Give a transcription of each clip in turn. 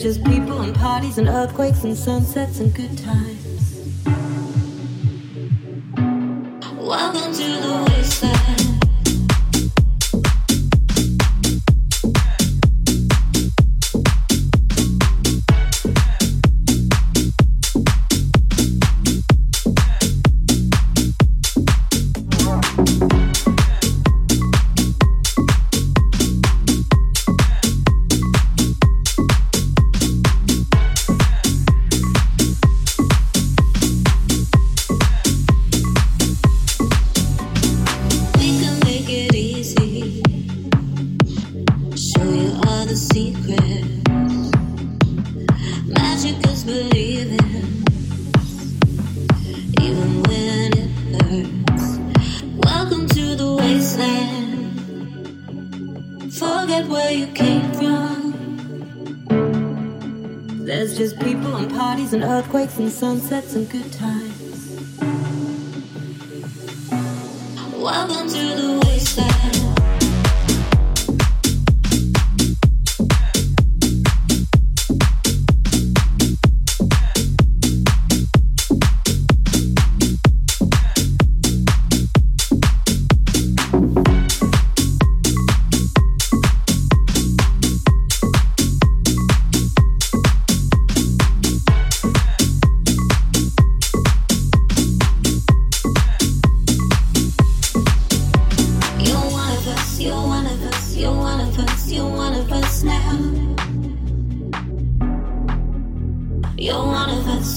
It's just people and parties and earthquakes and sunsets and good times. Welcome to the and sunsets and good times.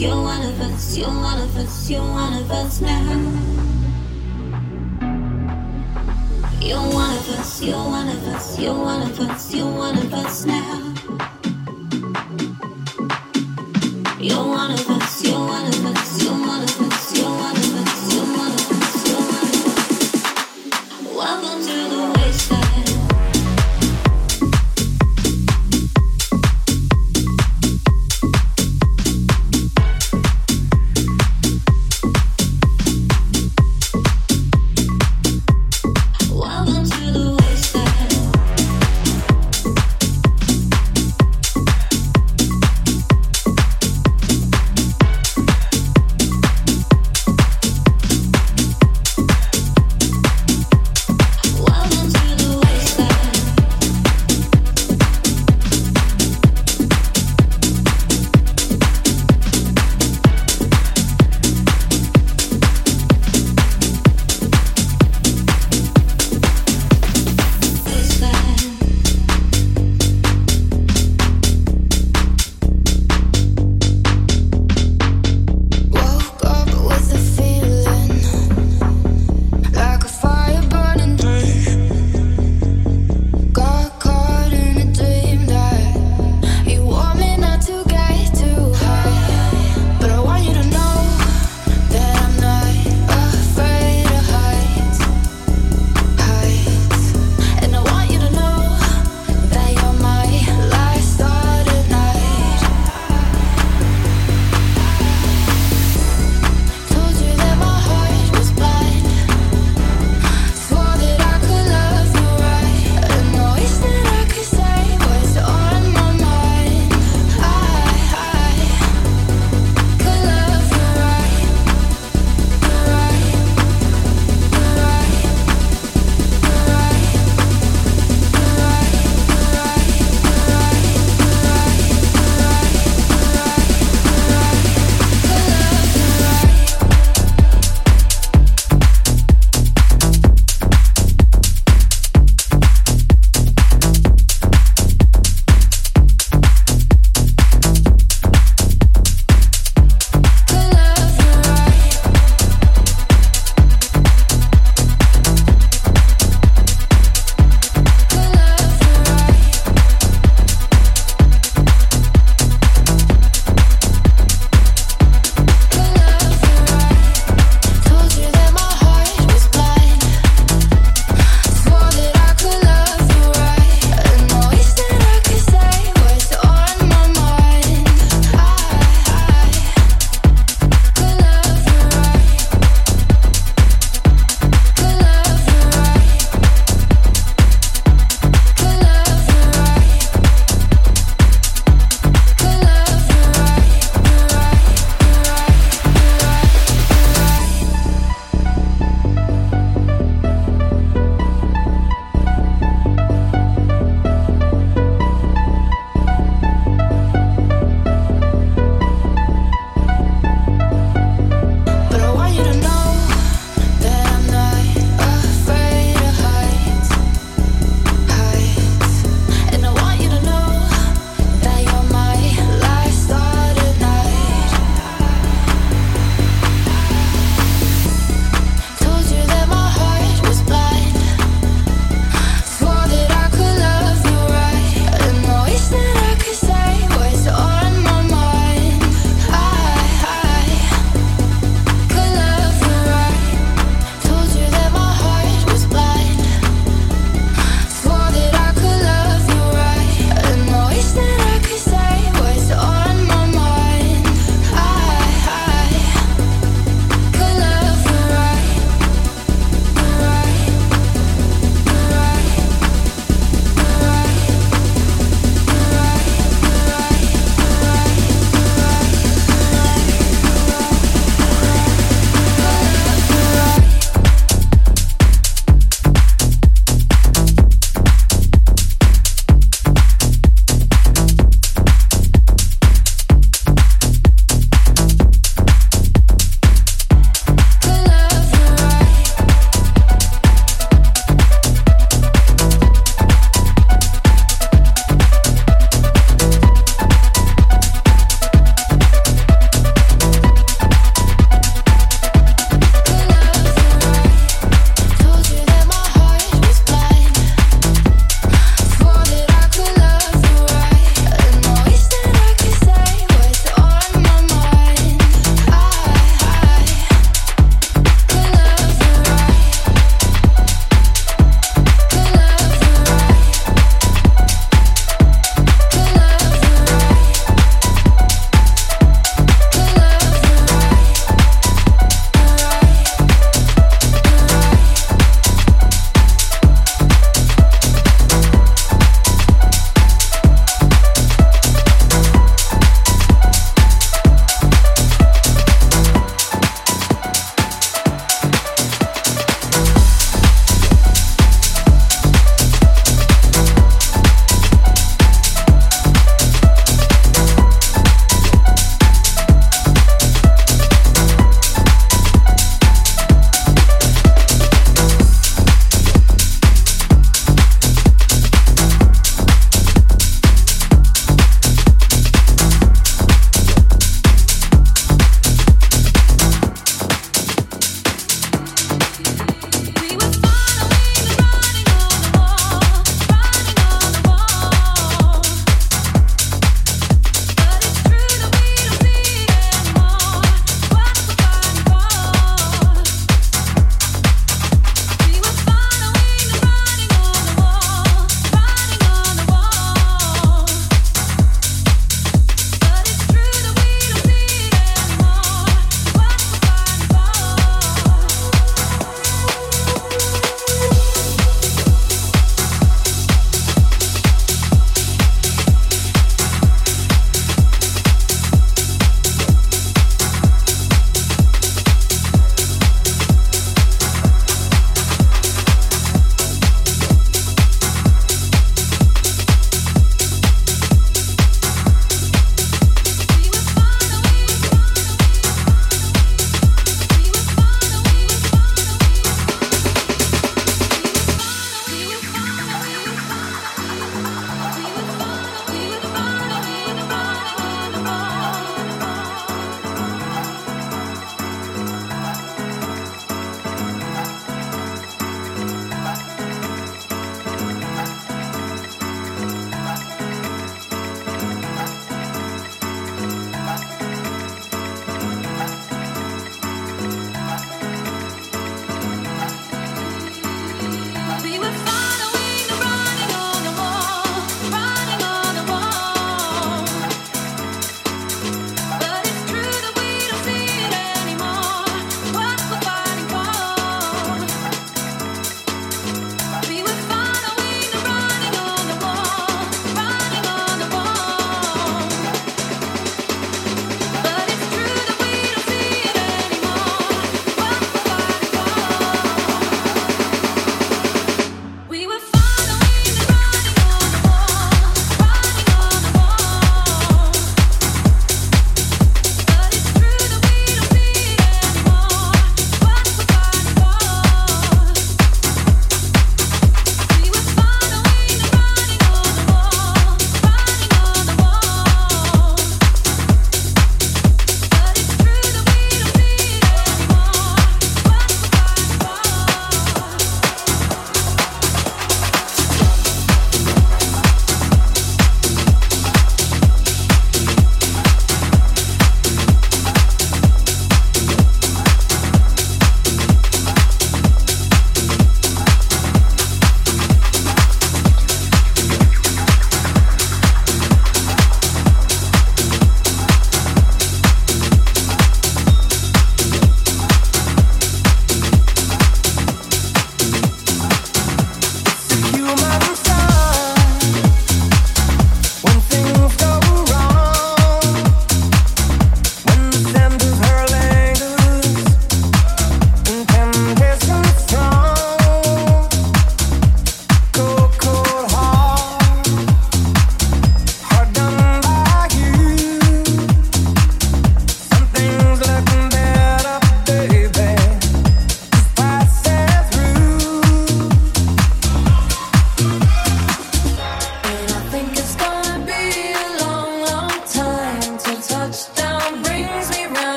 you're one of us, you're one of us, you're one of us now. You're one of us, you're one of us, you're one of us, you're one of us now. You're one of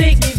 to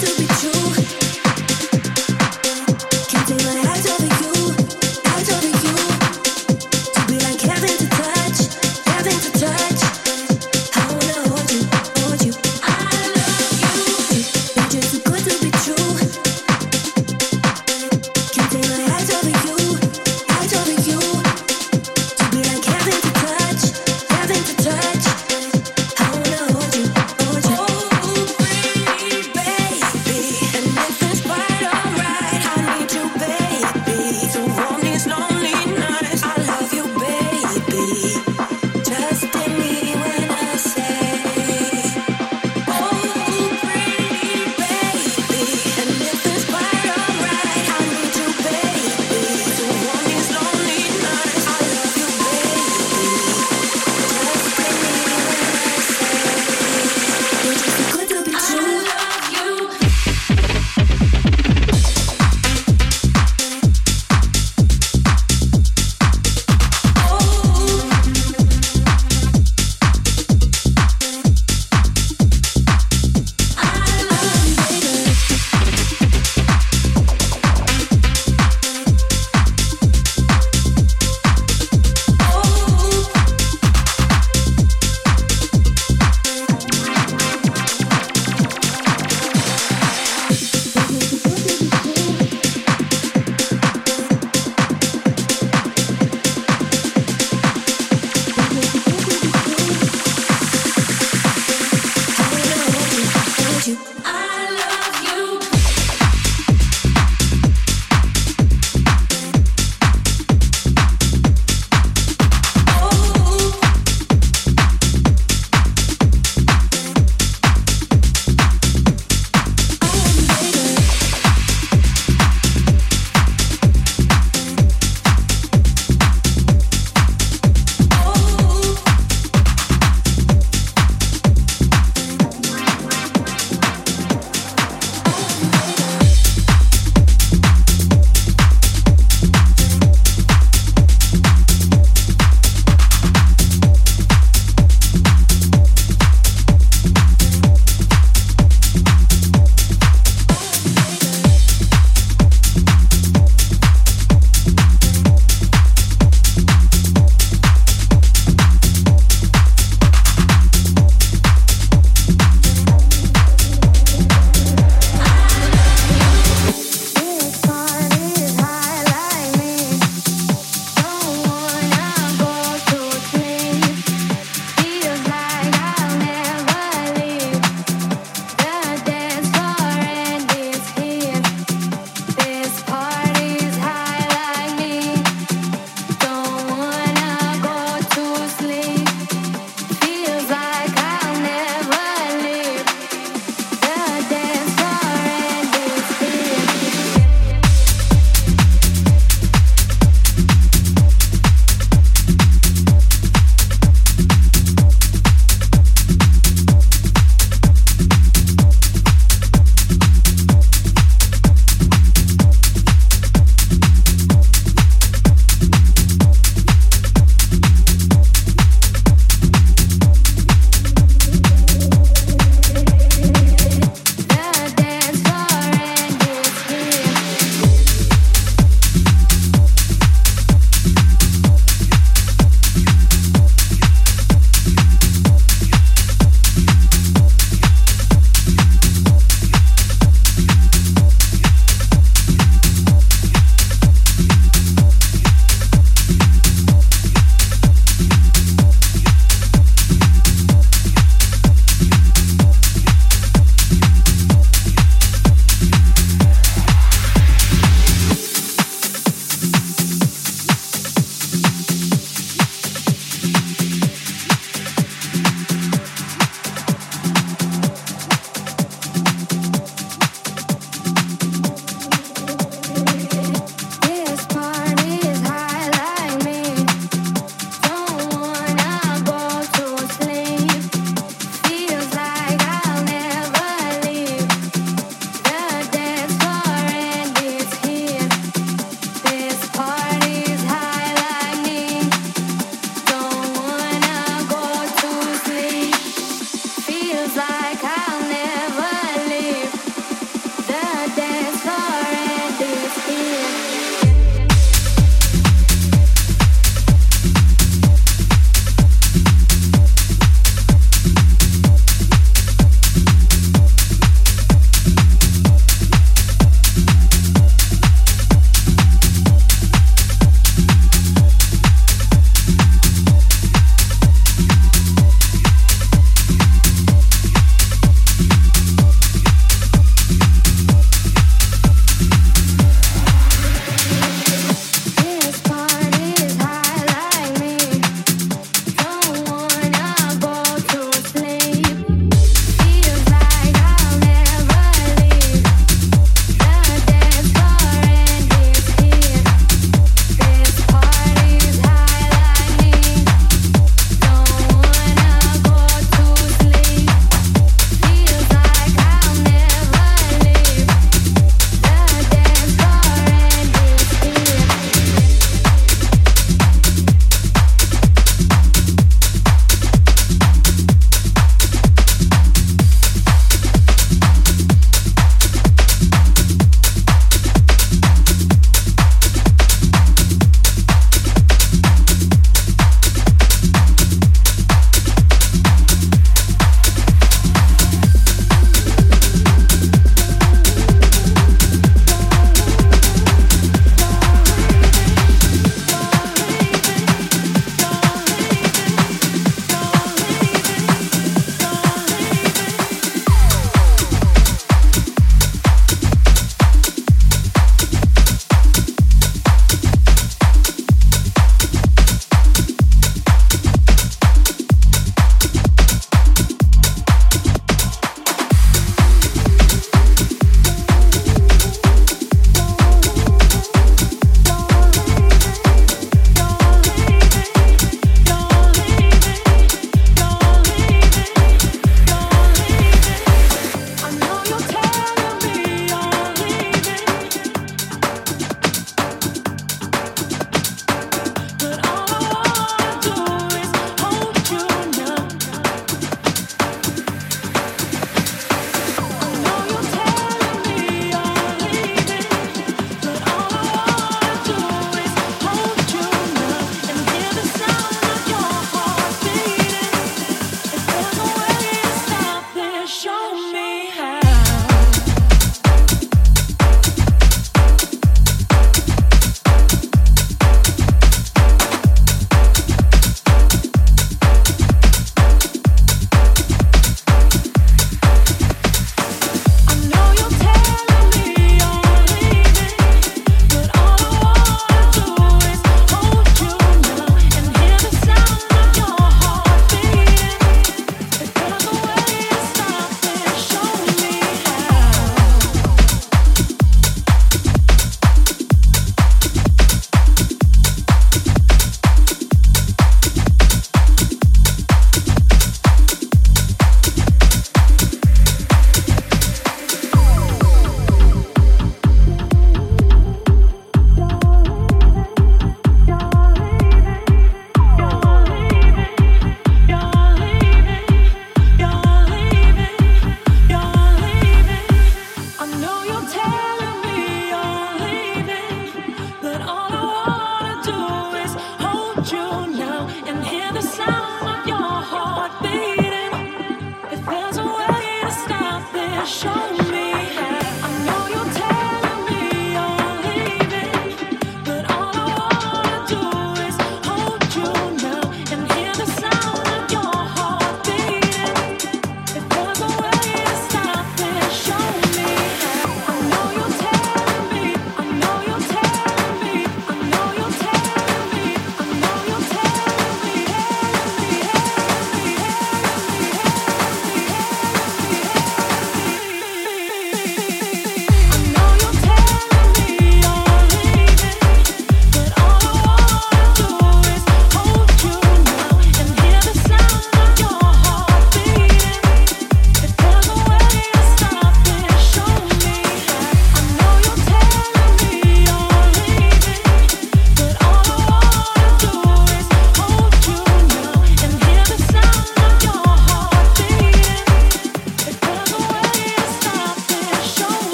to be true.